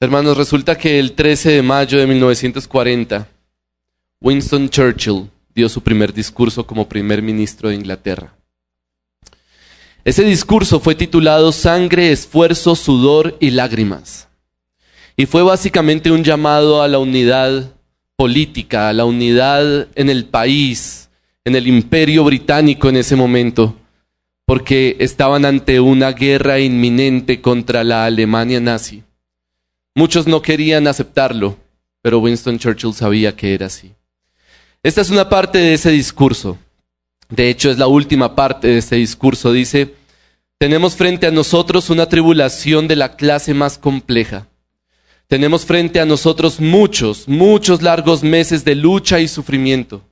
Hermanos, resulta que el 13 de mayo de 1940, Winston Churchill dio su primer discurso como primer ministro de Inglaterra. Ese discurso fue titulado Sangre, esfuerzo, sudor y lágrimas. Y fue básicamente un llamado a la unidad política, a la unidad en el país, en el imperio británico en ese momento, porque estaban ante una guerra inminente contra la Alemania nazi. Muchos no querían aceptarlo, pero Winston Churchill sabía que era así. Esta es una parte de ese discurso. De hecho, es la última parte de ese discurso. Dice, tenemos frente a nosotros una tribulación de la clase más compleja. Tenemos frente a nosotros muchos, muchos largos meses de lucha y sufrimiento.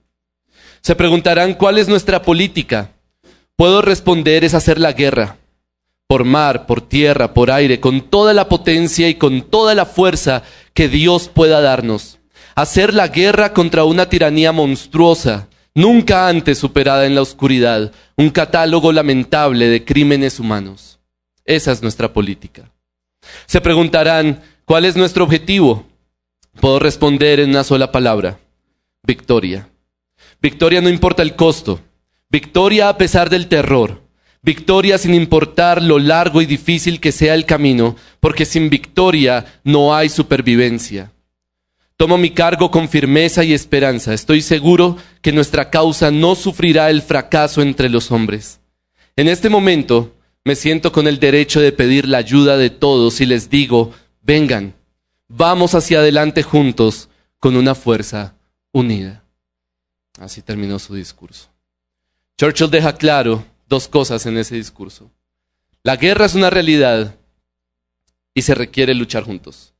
Se preguntarán cuál es nuestra política. Puedo responder es hacer la guerra por mar, por tierra, por aire, con toda la potencia y con toda la fuerza que Dios pueda darnos. Hacer la guerra contra una tiranía monstruosa, nunca antes superada en la oscuridad, un catálogo lamentable de crímenes humanos. Esa es nuestra política. Se preguntarán, ¿cuál es nuestro objetivo? Puedo responder en una sola palabra, victoria. Victoria no importa el costo, victoria a pesar del terror, Victoria sin importar lo largo y difícil que sea el camino, porque sin victoria no hay supervivencia. Tomo mi cargo con firmeza y esperanza. Estoy seguro que nuestra causa no sufrirá el fracaso entre los hombres. En este momento me siento con el derecho de pedir la ayuda de todos y les digo, vengan, vamos hacia adelante juntos con una fuerza unida. Así terminó su discurso. Churchill deja claro dos cosas en ese discurso. La guerra es una realidad y se requiere luchar juntos.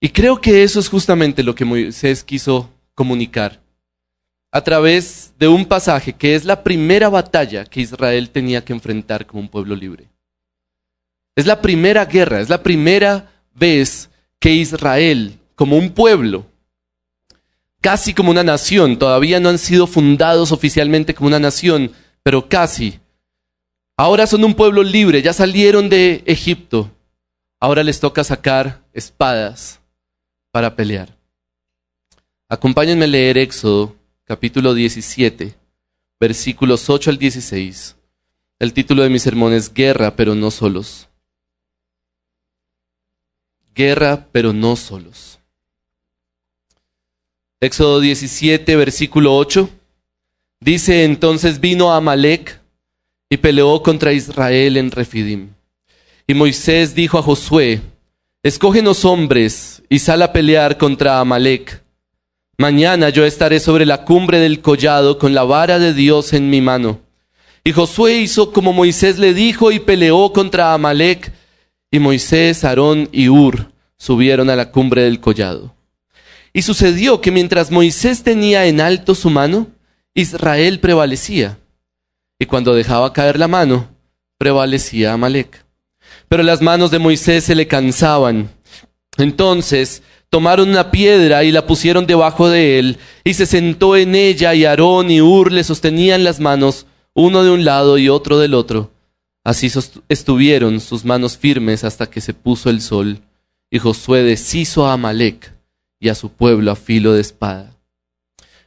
Y creo que eso es justamente lo que Moisés quiso comunicar a través de un pasaje que es la primera batalla que Israel tenía que enfrentar como un pueblo libre. Es la primera guerra, es la primera vez que Israel, como un pueblo, casi como una nación, todavía no han sido fundados oficialmente como una nación, pero casi. Ahora son un pueblo libre, ya salieron de Egipto. Ahora les toca sacar espadas para pelear. Acompáñenme a leer Éxodo capítulo 17, versículos 8 al 16. El título de mi sermón es Guerra, pero no solos. Guerra, pero no solos. Éxodo 17, versículo 8. Dice entonces vino Amalek y peleó contra Israel en Refidim. Y Moisés dijo a Josué, escógenos hombres y sal a pelear contra Amalek. Mañana yo estaré sobre la cumbre del collado con la vara de Dios en mi mano. Y Josué hizo como Moisés le dijo y peleó contra Amalek. Y Moisés, Aarón y Ur subieron a la cumbre del collado. Y sucedió que mientras Moisés tenía en alto su mano, Israel prevalecía. Y cuando dejaba caer la mano, prevalecía Amalek. Pero las manos de Moisés se le cansaban. Entonces tomaron una piedra y la pusieron debajo de él, y se sentó en ella, y Aarón y Ur le sostenían las manos, uno de un lado y otro del otro. Así estuvieron sus manos firmes hasta que se puso el sol, y Josué deshizo a Amalek y a su pueblo a filo de espada.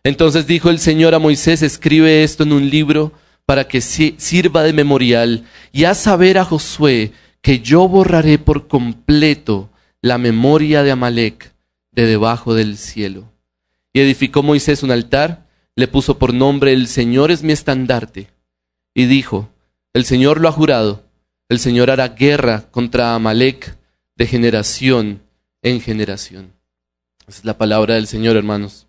Entonces dijo el Señor a Moisés, escribe esto en un libro para que sirva de memorial y haz saber a Josué que yo borraré por completo la memoria de Amalek de debajo del cielo. Y edificó Moisés un altar, le puso por nombre El Señor es mi estandarte. Y dijo, el Señor lo ha jurado, el Señor hará guerra contra Amalek de generación en generación. Esa es la palabra del Señor, hermanos.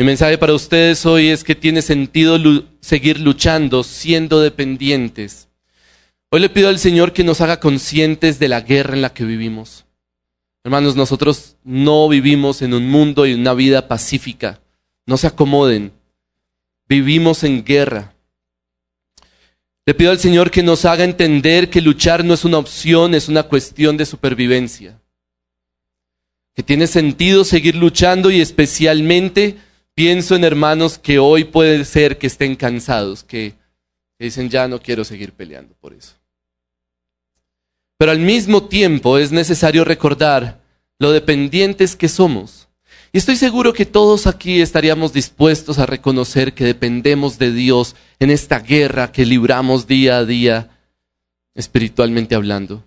Mi mensaje para ustedes hoy es que tiene sentido seguir luchando siendo dependientes. Hoy le pido al Señor que nos haga conscientes de la guerra en la que vivimos. Hermanos, nosotros no vivimos en un mundo y una vida pacífica. No se acomoden. Vivimos en guerra. Le pido al Señor que nos haga entender que luchar no es una opción, es una cuestión de supervivencia. Que tiene sentido seguir luchando y especialmente Pienso en hermanos que hoy puede ser que estén cansados, que, dicen ya no quiero seguir peleando por eso. Pero al mismo tiempo es necesario recordar lo dependientes que somos. Y estoy seguro que todos aquí estaríamos dispuestos a reconocer que dependemos de Dios en esta guerra que libramos día a día, espiritualmente hablando.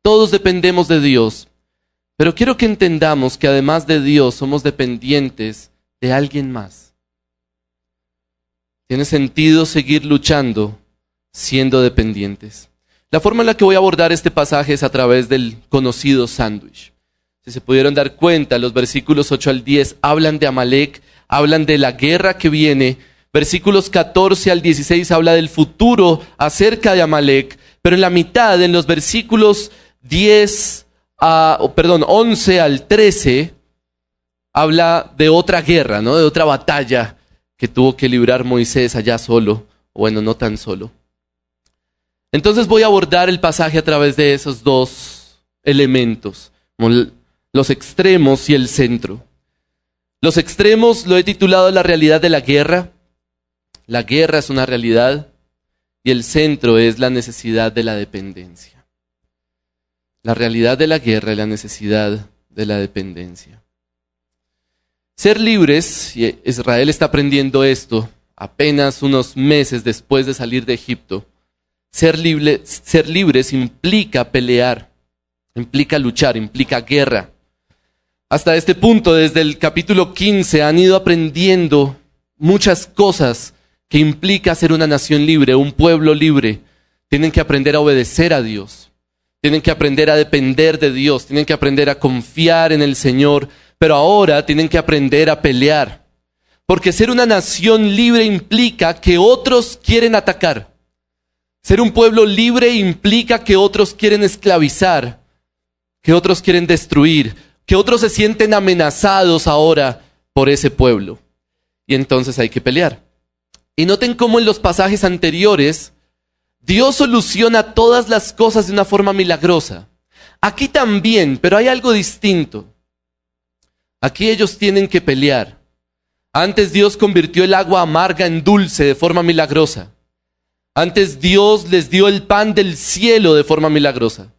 Todos dependemos de Dios, pero quiero que entendamos que además de Dios somos dependientes de alguien más. Tiene sentido seguir luchando siendo dependientes. La forma en la que voy a abordar este pasaje es a través del conocido sándwich. Si se pudieron dar cuenta, los versículos 8 al 10 hablan de Amalek, hablan de la guerra que viene. Versículos 14 al 16 habla del futuro acerca de Amalek, pero en la mitad, en los versículos 10 a, perdón, 11 al 13, habla de otra guerra, ¿no? De otra batalla que tuvo que librar Moisés allá solo, bueno, no tan solo. Entonces voy a abordar el pasaje a través de esos dos elementos, los extremos y el centro. Los extremos lo he titulado La realidad de la guerra. La guerra es una realidad y el centro es la necesidad de la dependencia. La realidad de la guerra y la necesidad de la dependencia. Ser libres, y Israel está aprendiendo esto apenas unos meses después de salir de Egipto, ser, ser libres implica pelear, implica luchar, implica guerra. Hasta este punto, desde el capítulo 15, han ido aprendiendo muchas cosas que implica ser una nación libre, un pueblo libre. Tienen que aprender a obedecer a Dios, tienen que aprender a depender de Dios, tienen que aprender a confiar en el Señor, pero ahora tienen que aprender a pelear. Porque ser una nación libre implica que otros quieren atacar. Ser un pueblo libre implica que otros quieren esclavizar, que otros quieren destruir, que otros se sienten amenazados ahora por ese pueblo. Y entonces hay que pelear. Y noten cómo en los pasajes anteriores Dios soluciona todas las cosas de una forma milagrosa. Aquí también, pero hay algo distinto. Aquí ellos tienen que pelear. Antes Dios convirtió el agua amarga en dulce de forma milagrosa. Antes Dios les dio el pan del cielo de forma milagrosa.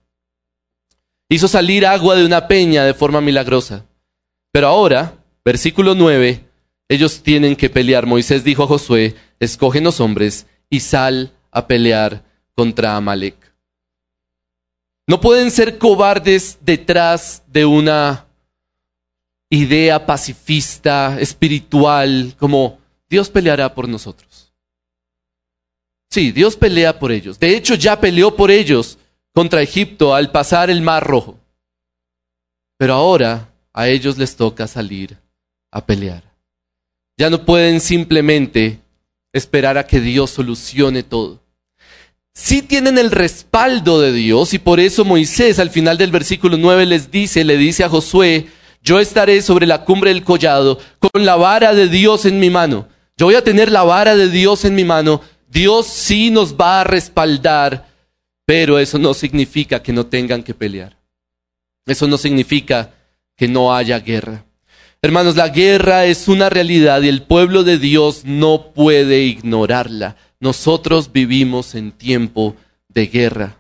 Hizo salir agua de una peña de forma milagrosa. Pero ahora, versículo 9, ellos tienen que pelear. Moisés dijo a Josué, escógenos hombres y sal a pelear contra Amalek. No pueden ser cobardes detrás de una idea pacifista, espiritual, como Dios peleará por nosotros. Sí, Dios pelea por ellos. De hecho, ya peleó por ellos contra Egipto al pasar el Mar Rojo. Pero ahora a ellos les toca salir a pelear. Ya no pueden simplemente esperar a que Dios solucione todo. Sí tienen el respaldo de Dios y por eso Moisés al final del versículo 9 les dice, le dice a Josué, yo estaré sobre la cumbre del collado con la vara de Dios en mi mano. Yo voy a tener la vara de Dios en mi mano Dios sí nos va a respaldar, pero eso no significa que no tengan que pelear. Eso no significa que no haya guerra. Hermanos, la guerra es una realidad y el pueblo de Dios no puede ignorarla. Nosotros vivimos en tiempo de guerra.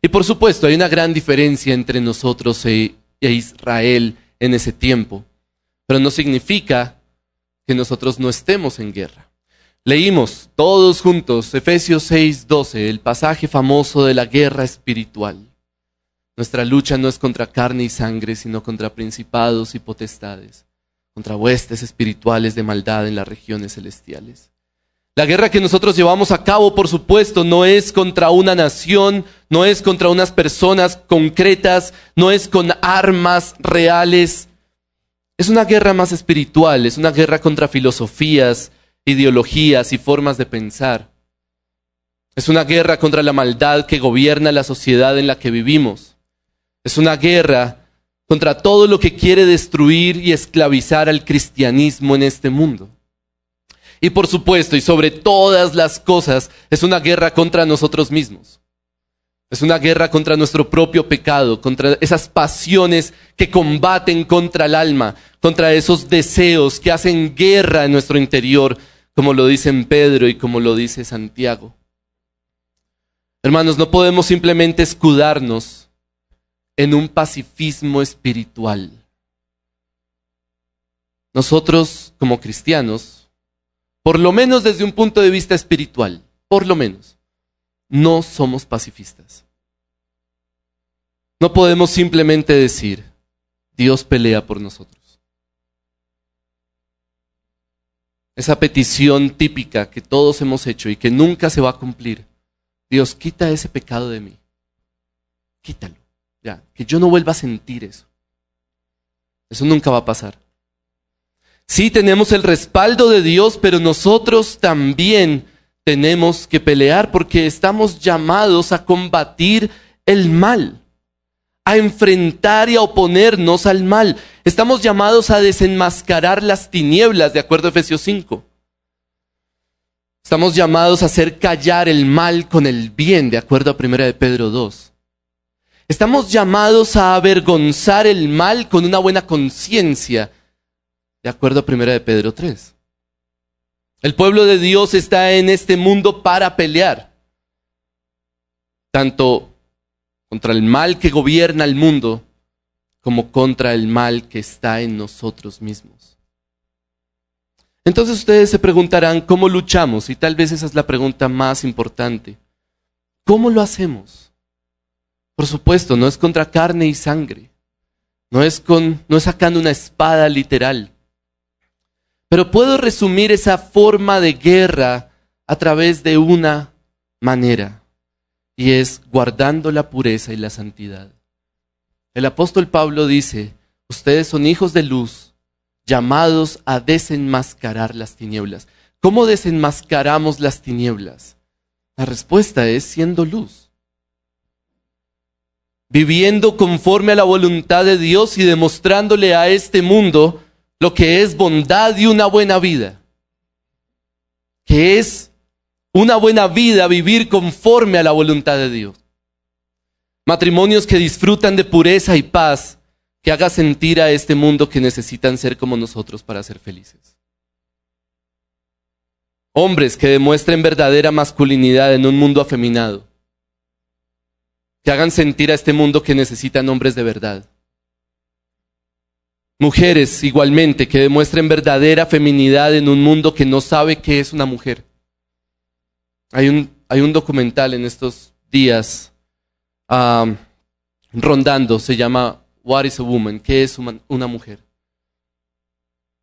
Y por supuesto, hay una gran diferencia entre nosotros e, e Israel en ese tiempo, pero no significa que nosotros no estemos en guerra. Leímos todos juntos Efesios 6:12, el pasaje famoso de la guerra espiritual. Nuestra lucha no es contra carne y sangre, sino contra principados y potestades, contra huestes espirituales de maldad en las regiones celestiales. La guerra que nosotros llevamos a cabo, por supuesto, no es contra una nación, no es contra unas personas concretas, no es con armas reales. Es una guerra más espiritual, es una guerra contra filosofías, ideologías y formas de pensar. Es una guerra contra la maldad que gobierna la sociedad en la que vivimos. Es una guerra contra todo lo que quiere destruir y esclavizar al cristianismo en este mundo. Y por supuesto, y sobre todas las cosas, es una guerra contra nosotros mismos. Es una guerra contra nuestro propio pecado, contra esas pasiones que combaten contra el alma, contra esos deseos que hacen guerra en nuestro interior como lo dicen Pedro y como lo dice Santiago. Hermanos, no podemos simplemente escudarnos en un pacifismo espiritual. Nosotros, como cristianos, por lo menos desde un punto de vista espiritual, por lo menos, no somos pacifistas. No podemos simplemente decir, Dios pelea por nosotros. Esa petición típica que todos hemos hecho y que nunca se va a cumplir. Dios, quita ese pecado de mí. Quítalo. Ya, que yo no vuelva a sentir eso. Eso nunca va a pasar. Sí tenemos el respaldo de Dios, pero nosotros también tenemos que pelear porque estamos llamados a combatir el mal, a enfrentar y a oponernos al mal. Estamos llamados a desenmascarar las tinieblas, de acuerdo a Efesios 5. Estamos llamados a hacer callar el mal con el bien, de acuerdo a 1 de Pedro 2. Estamos llamados a avergonzar el mal con una buena conciencia, de acuerdo a 1 de Pedro 3. El pueblo de Dios está en este mundo para pelear, tanto contra el mal que gobierna el mundo, como contra el mal que está en nosotros mismos. Entonces ustedes se preguntarán, ¿cómo luchamos? Y tal vez esa es la pregunta más importante. ¿Cómo lo hacemos? Por supuesto, no es contra carne y sangre. No es, con, no es sacando una espada literal. Pero puedo resumir esa forma de guerra a través de una manera, y es guardando la pureza y la santidad. El apóstol Pablo dice, ustedes son hijos de luz, llamados a desenmascarar las tinieblas. ¿Cómo desenmascaramos las tinieblas? La respuesta es siendo luz. Viviendo conforme a la voluntad de Dios y demostrándole a este mundo lo que es bondad y una buena vida. Que es una buena vida vivir conforme a la voluntad de Dios. Matrimonios que disfrutan de pureza y paz, que haga sentir a este mundo que necesitan ser como nosotros para ser felices. Hombres que demuestren verdadera masculinidad en un mundo afeminado. Que hagan sentir a este mundo que necesitan hombres de verdad. Mujeres igualmente que demuestren verdadera feminidad en un mundo que no sabe qué es una mujer. Hay un, hay un documental en estos días rondando, se llama What is a Woman? ¿Qué es una mujer?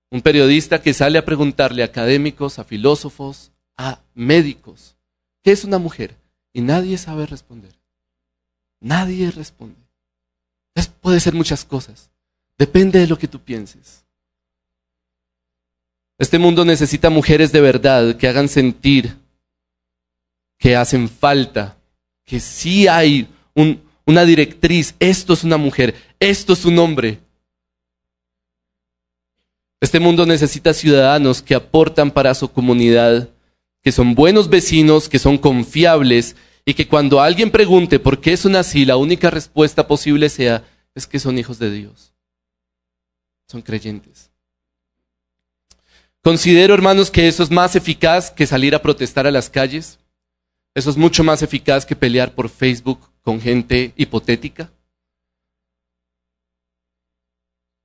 Un periodista que sale a preguntarle a académicos, a filósofos, a médicos, ¿qué es una mujer? Y nadie sabe responder. Nadie responde. puede ser muchas cosas. Depende de lo que tú pienses. Este mundo necesita mujeres de verdad que hagan sentir que hacen falta, que sí hay una directriz, esto es una mujer, esto es un hombre. Este mundo necesita ciudadanos que aportan para su comunidad, que son buenos vecinos, que son confiables y que cuando alguien pregunte por qué son así, la única respuesta posible sea, es que son hijos de Dios son creyentes. Considero, hermanos, que eso es más eficaz que salir a protestar a las calles. Eso es mucho más eficaz que pelear por Facebook con gente hipotética.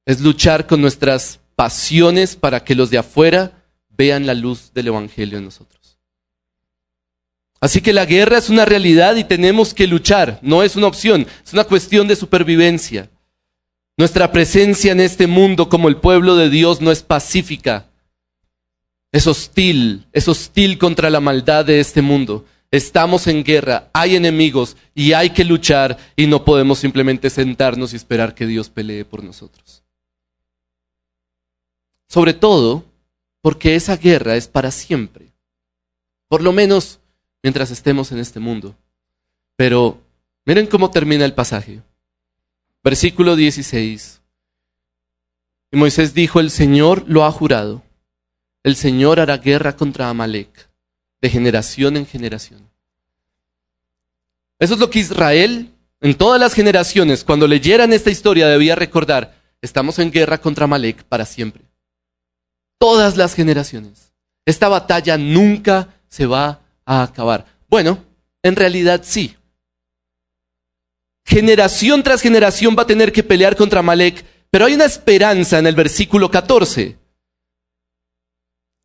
Es luchar con nuestras pasiones para que los de afuera vean la luz del Evangelio en nosotros. Así que la guerra es una realidad y tenemos que luchar, no es una opción, es una cuestión de supervivencia. Nuestra presencia en este mundo como el pueblo de Dios no es pacífica. Es hostil, es hostil contra la maldad de este mundo. Estamos en guerra, hay enemigos y hay que luchar y no podemos simplemente sentarnos y esperar que Dios pelee por nosotros. Sobre todo porque esa guerra es para siempre. Por lo menos mientras estemos en este mundo. Pero miren cómo termina el pasaje. Versículo 16. Y Moisés dijo, el Señor lo ha jurado. El Señor hará guerra contra Amalek, de generación en generación. Eso es lo que Israel, en todas las generaciones, cuando leyeran esta historia, debía recordar, estamos en guerra contra Amalek para siempre. Todas las generaciones. Esta batalla nunca se va a acabar. Bueno, En realidad sí. Generación tras generación va a tener que pelear contra Amalek, pero hay una esperanza en el versículo 14.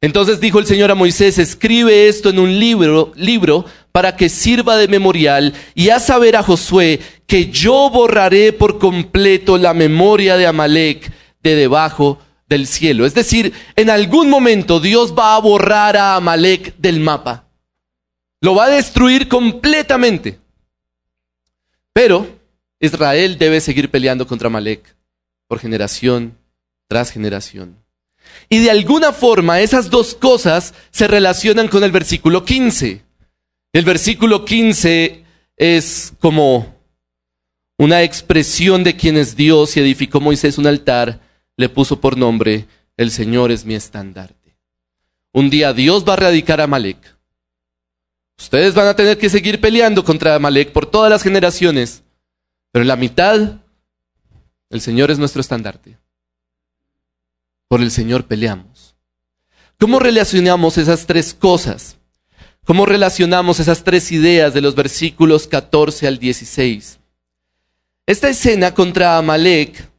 Entonces dijo el Señor a Moisés, escribe esto en un libro, libro para que sirva de memorial y haz saber a Josué que yo borraré por completo la memoria de Amalek de debajo del cielo. Es decir, en algún momento Dios va a borrar a Amalek del mapa. Lo va a destruir completamente. Pero Israel debe seguir peleando contra Amalek por generación tras generación. Y de alguna forma esas dos cosas se relacionan con el versículo 15. El versículo 15 es como una expresión de quien es Dios y edificó Moisés un altar, le puso por nombre, el Señor es mi estandarte. Un día Dios va a erradicar a Amalek. Ustedes van a tener que seguir peleando contra Amalek por todas las generaciones, pero en la mitad, el Señor es nuestro estandarte. Por el Señor peleamos. ¿Cómo relacionamos esas tres cosas? ¿Cómo relacionamos esas tres ideas de los versículos 14 al 16? Esta escena contra Amalek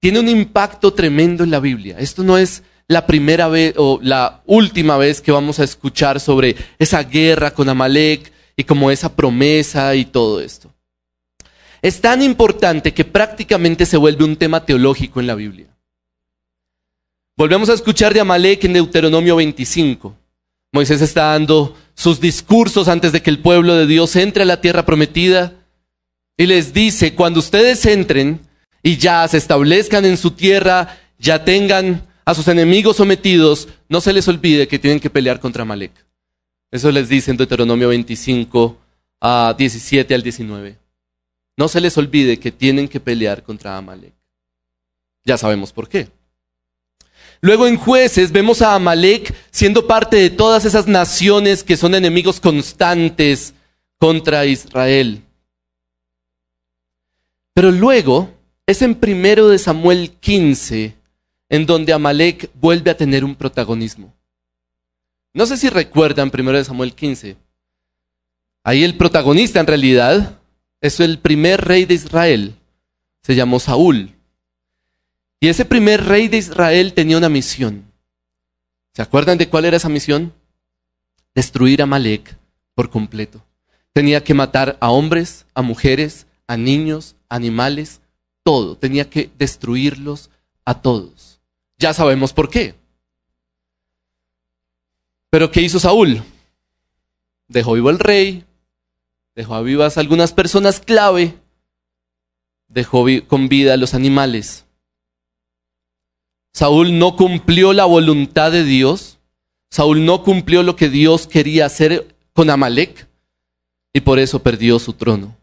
tiene un impacto tremendo en la Biblia. Esto no es la primera vez o la última vez que vamos a escuchar sobre esa guerra con Amalek y como esa promesa y todo esto. Es tan importante que prácticamente se vuelve un tema teológico en la Biblia. Volvemos a escuchar de Amalek en Deuteronomio 25. Moisés está dando sus discursos antes de que el pueblo de Dios entre a la tierra prometida y les dice, cuando ustedes entren y ya se establezcan en su tierra, ya tengan a sus enemigos sometidos, no se les olvide que tienen que pelear contra Amalek. Eso les dice en Deuteronomio 25 a 17 al 19. No se les olvide que tienen que pelear contra Amalek. Ya sabemos por qué. Luego en jueces vemos a Amalek siendo parte de todas esas naciones que son enemigos constantes contra Israel. Pero luego es en primero de Samuel 15 en donde Amalek vuelve a tener un protagonismo. No sé si recuerdan primero de Samuel 15. Ahí el protagonista en realidad es el primer rey de Israel. Se llamó Saúl. Y ese primer rey de Israel tenía una misión. ¿Se acuerdan de cuál era esa misión? Destruir a Malek por completo. Tenía que matar a hombres, a mujeres, a niños, animales, todo. Tenía que destruirlos a todos. Ya sabemos por qué. Pero ¿qué hizo Saúl? Dejó vivo al rey, dejó vivas algunas personas clave, dejó con vida a los animales. Saúl no cumplió la voluntad de Dios. Saúl no cumplió lo que Dios quería hacer con Amalek y por eso perdió su trono.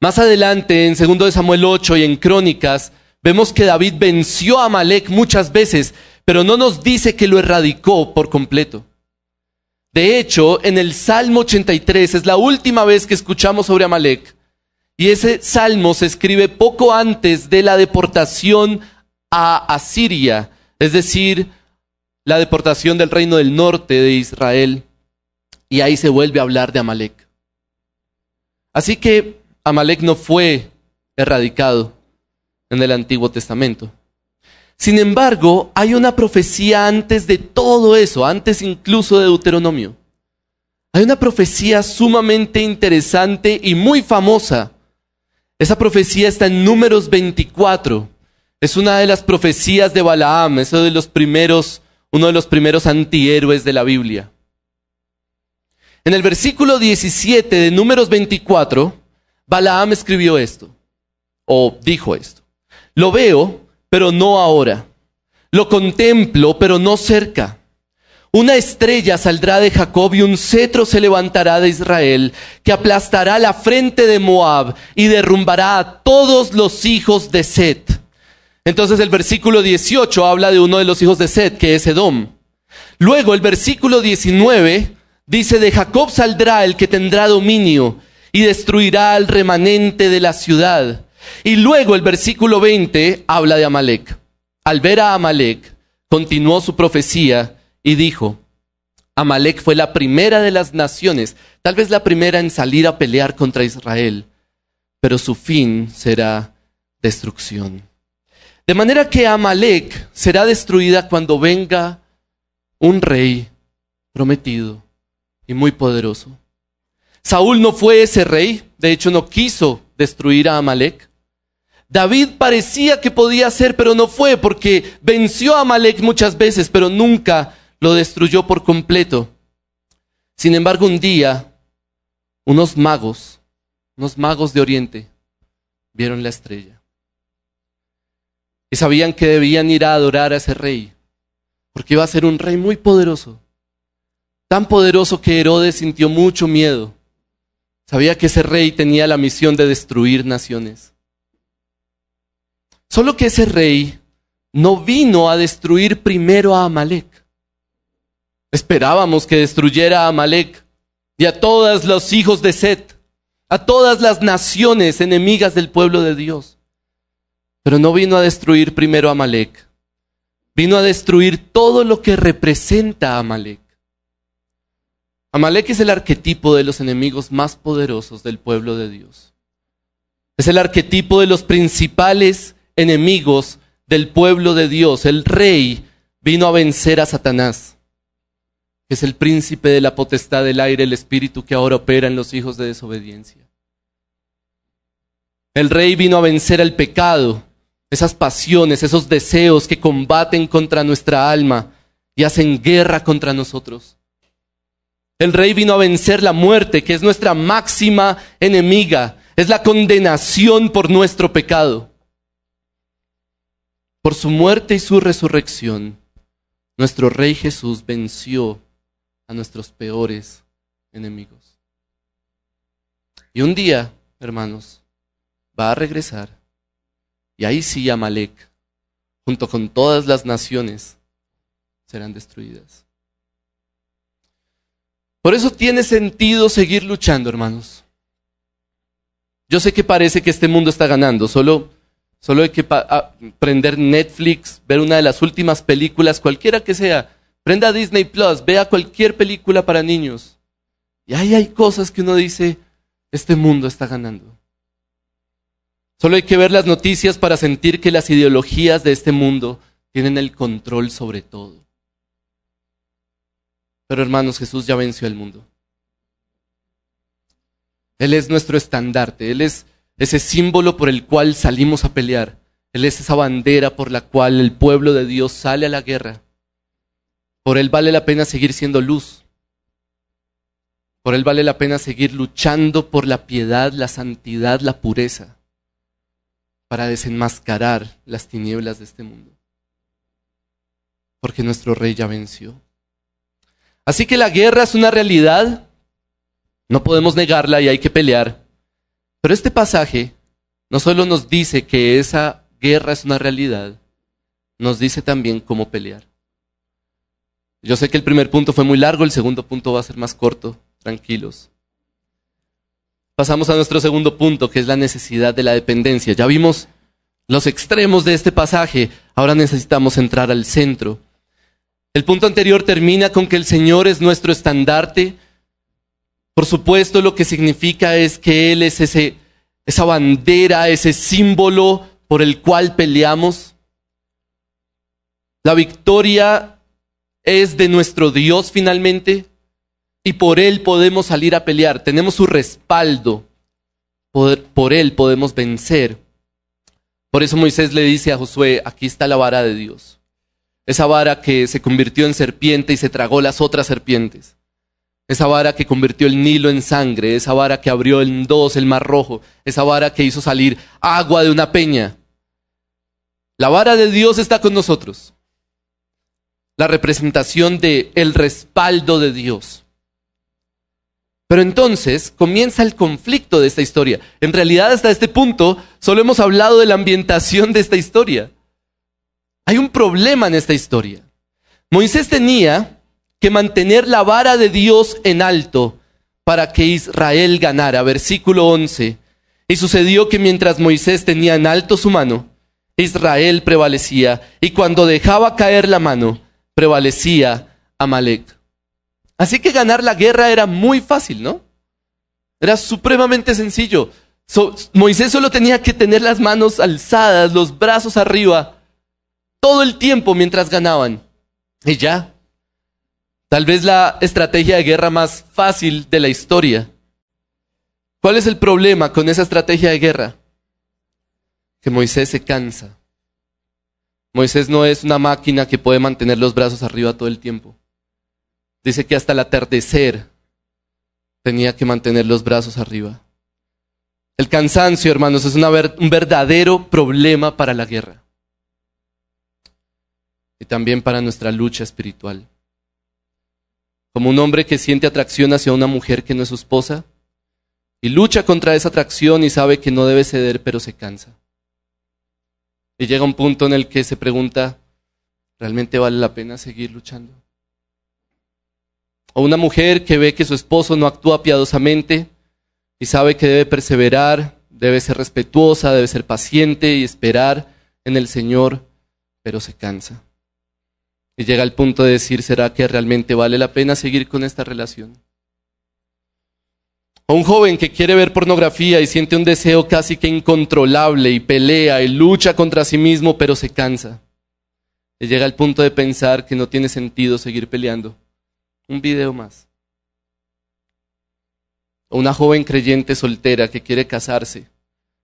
Más adelante, en 2 Samuel 8 y en Crónicas, vemos que David venció a Amalek muchas veces, pero no nos dice que lo erradicó por completo. De hecho, en el Salmo 83 es la última vez que escuchamos sobre Amalek. Y ese salmo se escribe poco antes de la deportación a Asiria, es decir, la deportación del reino del norte de Israel. Y ahí se vuelve a hablar de Amalek. Así que Amalek no fue erradicado en el Antiguo Testamento. Sin embargo, hay una profecía antes de todo eso, antes incluso de Deuteronomio. Hay una profecía sumamente interesante y muy famosa. Esa profecía está en Números 24. Es una de las profecías de Balaam, es de los primeros, uno de los primeros antihéroes de la Biblia. En el versículo 17 de Números 24, Balaam escribió esto, o dijo esto. Lo veo, pero no ahora. Lo contemplo, pero no cerca. Una estrella saldrá de Jacob y un cetro se levantará de Israel, que aplastará la frente de Moab y derrumbará a todos los hijos de Set. Entonces el versículo 18 habla de uno de los hijos de Seth, que es Edom. Luego el versículo 19 dice, de Jacob saldrá el que tendrá dominio y destruirá al remanente de la ciudad. Y luego el versículo 20 habla de Amalek. Al ver a Amalek, continuó su profecía y dijo, Amalek fue la primera de las naciones, tal vez la primera en salir a pelear contra Israel, pero su fin será destrucción. De manera que Amalek será destruida cuando venga un rey prometido y muy poderoso. Saúl no fue ese rey, de hecho no quiso destruir a Amalek. David parecía que podía ser, pero no fue, porque venció a Amalek muchas veces, pero nunca lo destruyó por completo. Sin embargo, un día, unos magos, unos magos de Oriente, vieron la estrella. Y sabían que debían ir a adorar a ese rey, porque iba a ser un rey muy poderoso. Tan poderoso que Herodes sintió mucho miedo. Sabía que ese rey tenía la misión de destruir naciones. Solo que ese rey no vino a destruir primero a Amalek. Esperábamos que destruyera a Amalek y a todos los hijos de Set, a todas las naciones enemigas del pueblo de Dios. Pero no vino a destruir primero a Amalek. Vino a destruir todo lo que representa a Amalek. Amalek es el arquetipo de los enemigos más poderosos del pueblo de Dios. Es el arquetipo de los principales enemigos del pueblo de Dios. El rey vino a vencer a Satanás, que es el príncipe de la potestad del aire, el espíritu que ahora opera en los hijos de desobediencia. El rey vino a vencer al pecado, esas pasiones, esos deseos que combaten contra nuestra alma y hacen guerra contra nosotros. El rey vino a vencer la muerte, que es nuestra máxima enemiga, es la condenación por nuestro pecado. Por su muerte y su resurrección, nuestro rey Jesús venció a nuestros peores enemigos. Y un día, hermanos, va a regresar. Y ahí sí Amalek, junto con todas las naciones, serán destruidas. Por eso tiene sentido seguir luchando, hermanos. Yo sé que parece que este mundo está ganando, solo, solo hay que prender Netflix, ver una de las últimas películas, cualquiera que sea. Prenda Disney Plus, vea cualquier película para niños. Y ahí hay cosas que uno dice, este mundo está ganando. Solo hay que ver las noticias para sentir que las ideologías de este mundo tienen el control sobre todo. Pero hermanos, Jesús ya venció al mundo. Él es nuestro estandarte, Él es ese símbolo por el cual salimos a pelear. Él es esa bandera por la cual el pueblo de Dios sale a la guerra. Por Él vale la pena seguir siendo luz. Por Él vale la pena seguir luchando por la piedad, la santidad, la pureza, para desenmascarar las tinieblas de este mundo. Porque nuestro Rey ya venció. Así que la guerra es una realidad, no podemos negarla y hay que pelear. Pero este pasaje no solo nos dice que esa guerra es una realidad, nos dice también cómo pelear. Yo sé que el primer punto fue muy largo, el segundo punto va a ser más corto, tranquilos. Pasamos a nuestro segundo punto, que es la necesidad de la dependencia. Ya vimos los extremos de este pasaje, ahora necesitamos entrar al centro. El punto anterior termina con que el Señor es nuestro estandarte. Por supuesto, lo que significa es que Él es ese, esa bandera, ese símbolo por el cual peleamos. La victoria es de nuestro Dios finalmente y por Él podemos salir a pelear. Tenemos su respaldo. Por, por Él podemos vencer. Por eso Moisés le dice a Josué, aquí está la vara de Dios. Esa vara que se convirtió en serpiente y se tragó las otras serpientes. Esa vara que convirtió el Nilo en sangre, esa vara que abrió en dos el mar rojo, esa vara que hizo salir agua de una peña. La vara de Dios está con nosotros. La representación de el respaldo de Dios. Pero entonces comienza el conflicto de esta historia. En realidad hasta este punto solo hemos hablado de la ambientación de esta historia. Hay un problema en esta historia. Moisés tenía que mantener la vara de Dios en alto para que Israel ganara. Versículo 11. Y sucedió que mientras Moisés tenía en alto su mano, Israel prevalecía, y cuando dejaba caer la mano, prevalecía Amalek. Así que ganar la guerra era muy fácil, ¿no? Era supremamente sencillo. Moisés solo tenía que tener las manos alzadas, los brazos arriba, todo el tiempo mientras ganaban. Y ya. Tal vez la estrategia de guerra más fácil de la historia. ¿Cuál es el problema con esa estrategia de guerra? Que Moisés se cansa. Moisés no es una máquina que puede mantener los brazos arriba todo el tiempo. Dice que hasta el atardecer tenía que mantener los brazos arriba. El cansancio, hermanos, es un verdadero problema para la guerra y también para nuestra lucha espiritual. Como un hombre que siente atracción hacia una mujer que no es su esposa y lucha contra esa atracción y sabe que no debe ceder, pero se cansa. Y llega un punto en el que se pregunta, ¿realmente vale la pena seguir luchando? O una mujer que ve que su esposo no actúa piadosamente y sabe que debe perseverar, debe ser respetuosa, debe ser paciente y esperar en el Señor, pero se cansa. Y llega al punto de decir, ¿será que realmente vale la pena seguir con esta relación? O un joven que quiere ver pornografía y siente un deseo casi que incontrolable y pelea y lucha contra sí mismo, pero se cansa. Y llega al punto de pensar que no tiene sentido seguir peleando. Un video más. O una joven creyente soltera que quiere casarse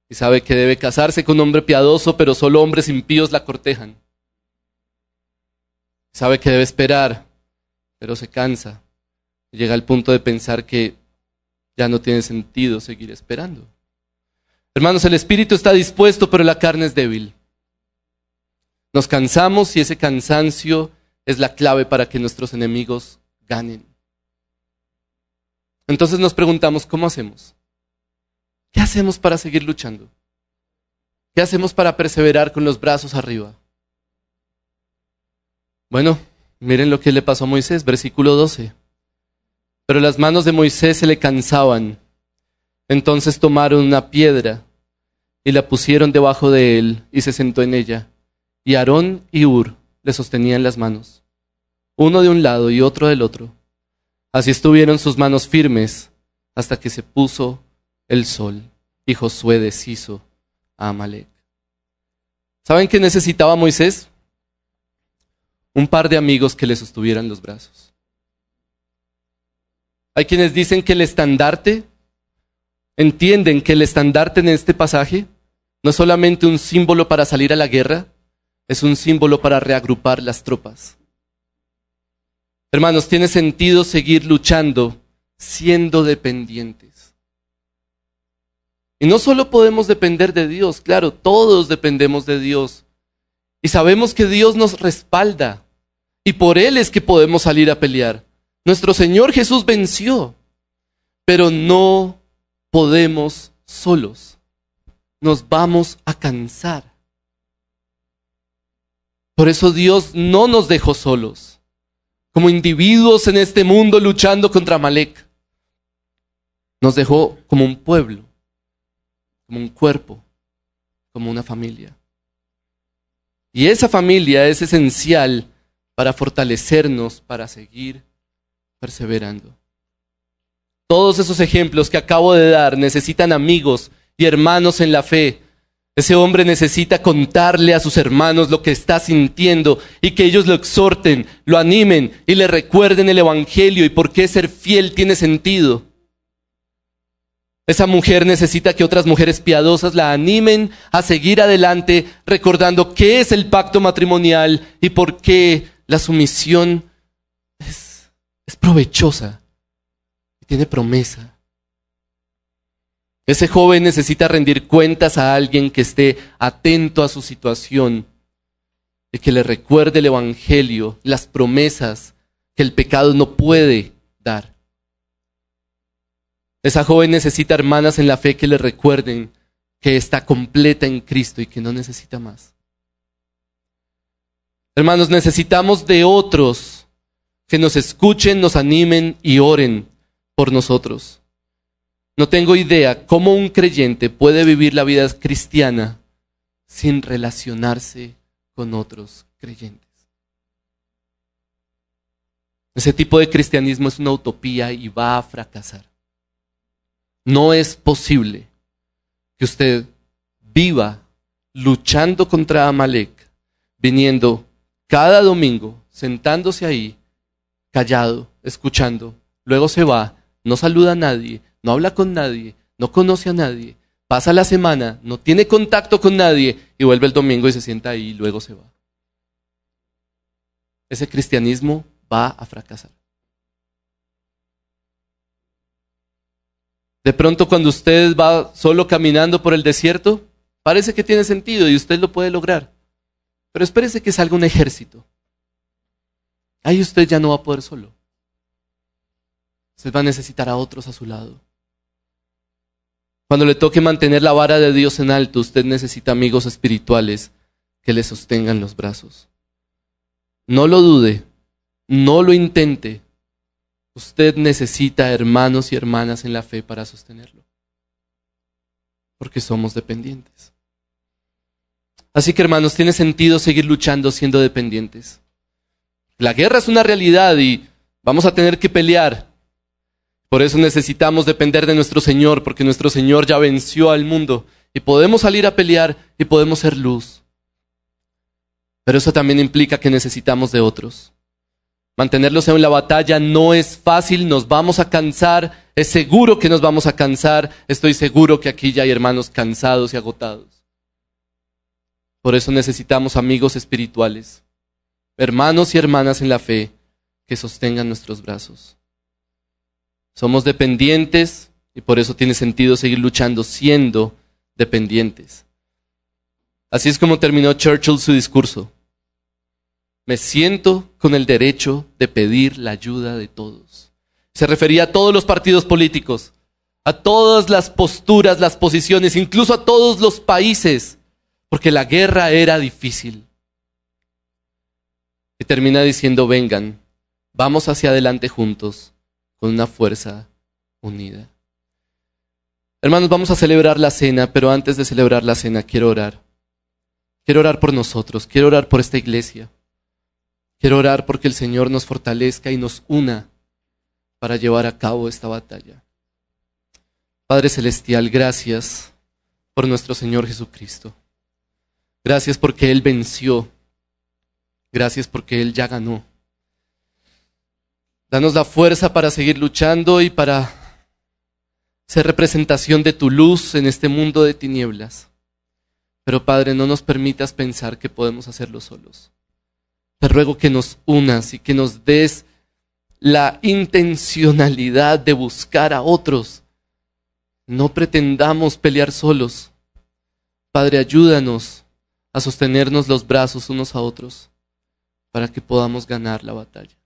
y sabe que debe casarse con un hombre piadoso, pero solo hombres impíos la cortejan. Sabe que debe esperar, pero se cansa. Llega al punto de pensar que ya no tiene sentido seguir esperando. Hermanos, el espíritu está dispuesto, pero la carne es débil. Nos cansamos y ese cansancio es la clave para que nuestros enemigos ganen. Entonces nos preguntamos, ¿cómo hacemos? ¿Qué hacemos para seguir luchando? ¿Qué hacemos para perseverar con los brazos arriba? Bueno, miren lo que le pasó a Moisés, versículo 12. Pero las manos de Moisés se le cansaban. Entonces tomaron una piedra y la pusieron debajo de él y se sentó en ella. Y Aarón y Ur le sostenían las manos, uno de un lado y otro del otro. Así estuvieron sus manos firmes hasta que se puso el sol y Josué deshizo a Amalek. ¿Saben qué necesitaba Moisés? Un par de amigos que le sostuvieran los brazos. Hay quienes dicen que el estandarte, entienden que el estandarte en este pasaje no es solamente un símbolo para salir a la guerra, es un símbolo para reagrupar las tropas. Hermanos, tiene sentido seguir luchando siendo dependientes. Y no solo podemos depender de Dios, claro, todos dependemos de Dios. Y sabemos que Dios nos respalda. Y por Él es que podemos salir a pelear. Nuestro Señor Jesús venció, pero no podemos solos. Nos vamos a cansar. Por eso Dios no nos dejó solos, como individuos en este mundo luchando contra Malek. Nos dejó como un pueblo, como un cuerpo, como una familia. Y esa familia es esencial para fortalecernos, para seguir perseverando. Todos esos ejemplos que acabo de dar necesitan amigos y hermanos en la fe. Ese hombre necesita contarle a sus hermanos lo que está sintiendo y que ellos lo exhorten, lo animen y le recuerden el Evangelio y por qué ser fiel tiene sentido. Esa mujer necesita que otras mujeres piadosas la animen a seguir adelante recordando qué es el pacto matrimonial y por qué la sumisión es provechosa y tiene promesa. Ese joven necesita rendir cuentas a alguien que esté atento a su situación y que le recuerde el Evangelio, las promesas que el pecado no puede dar. Esa joven necesita hermanas en la fe que le recuerden que está completa en Cristo y que no necesita más. Hermanos, necesitamos de otros que nos escuchen, nos animen y oren por nosotros. No tengo idea cómo un creyente puede vivir la vida cristiana sin relacionarse con otros creyentes. Ese tipo de cristianismo es una utopía y va a fracasar. No es posible que usted viva luchando contra Amalek, viniendo cada domingo, sentándose ahí, callado, escuchando, luego se va, no saluda a nadie, no habla con nadie, no conoce a nadie, pasa la semana, no tiene contacto con nadie y vuelve el domingo y se sienta ahí y luego se va. Ese cristianismo va a fracasar. De pronto cuando usted va solo caminando por el desierto, parece que tiene sentido y usted lo puede lograr. Pero espérese que salga un ejército. Ahí usted ya no va a poder solo. Usted va a necesitar a otros a su lado. Cuando le toque mantener la vara de Dios en alto, usted necesita amigos espirituales que le sostengan los brazos. No lo dude, no lo intente. Usted necesita hermanos y hermanas en la fe para sostenerlo. Porque somos dependientes. Así que hermanos, tiene sentido seguir luchando siendo dependientes. La guerra es una realidad y vamos a tener que pelear. Por eso necesitamos depender de nuestro Señor, porque nuestro Señor ya venció al mundo y podemos salir a pelear y podemos ser luz. Pero eso también implica que necesitamos de otros. Mantenerlos en la batalla no es fácil, nos vamos a cansar, es seguro que nos vamos a cansar, estoy seguro que aquí ya hay hermanos cansados y agotados. Por eso necesitamos amigos espirituales, hermanos y hermanas en la fe que sostengan nuestros brazos. Somos dependientes y por eso tiene sentido seguir luchando siendo dependientes. Así es como terminó Churchill su discurso. Me siento con el derecho de pedir la ayuda de todos. Se refería a todos los partidos políticos, a todas las posturas, las posiciones, incluso a todos los países porque la guerra era difícil. Y termina diciendo, vengan, vamos hacia adelante juntos, con una fuerza unida. Hermanos, vamos a celebrar la cena, pero antes de celebrar la cena quiero orar. Quiero orar por nosotros, quiero orar por esta iglesia. Quiero orar porque el Señor nos fortalezca y nos una para llevar a cabo esta batalla. Padre Celestial, gracias por nuestro Señor Jesucristo. Gracias porque Él venció. Gracias porque Él ya ganó. Danos la fuerza para seguir luchando y para ser representación de tu luz en este mundo de tinieblas. Pero Padre, no nos permitas pensar que podemos hacerlo solos. Te ruego que nos unas y que nos des la intencionalidad de buscar a otros. No pretendamos pelear solos. Padre, ayúdanos a sostenernos los brazos unos a otros para que podamos ganar la batalla.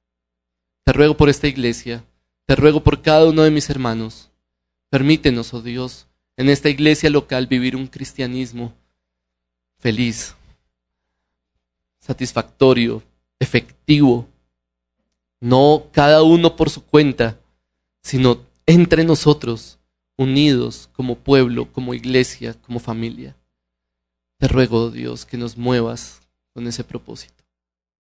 Te ruego por esta iglesia, te ruego por cada uno de mis hermanos. Permítenos, oh Dios, en esta iglesia local vivir un cristianismo feliz, satisfactorio, efectivo, no cada uno por su cuenta, sino entre nosotros, unidos como pueblo, como iglesia, como familia. Te ruego, Dios, que nos muevas con ese propósito.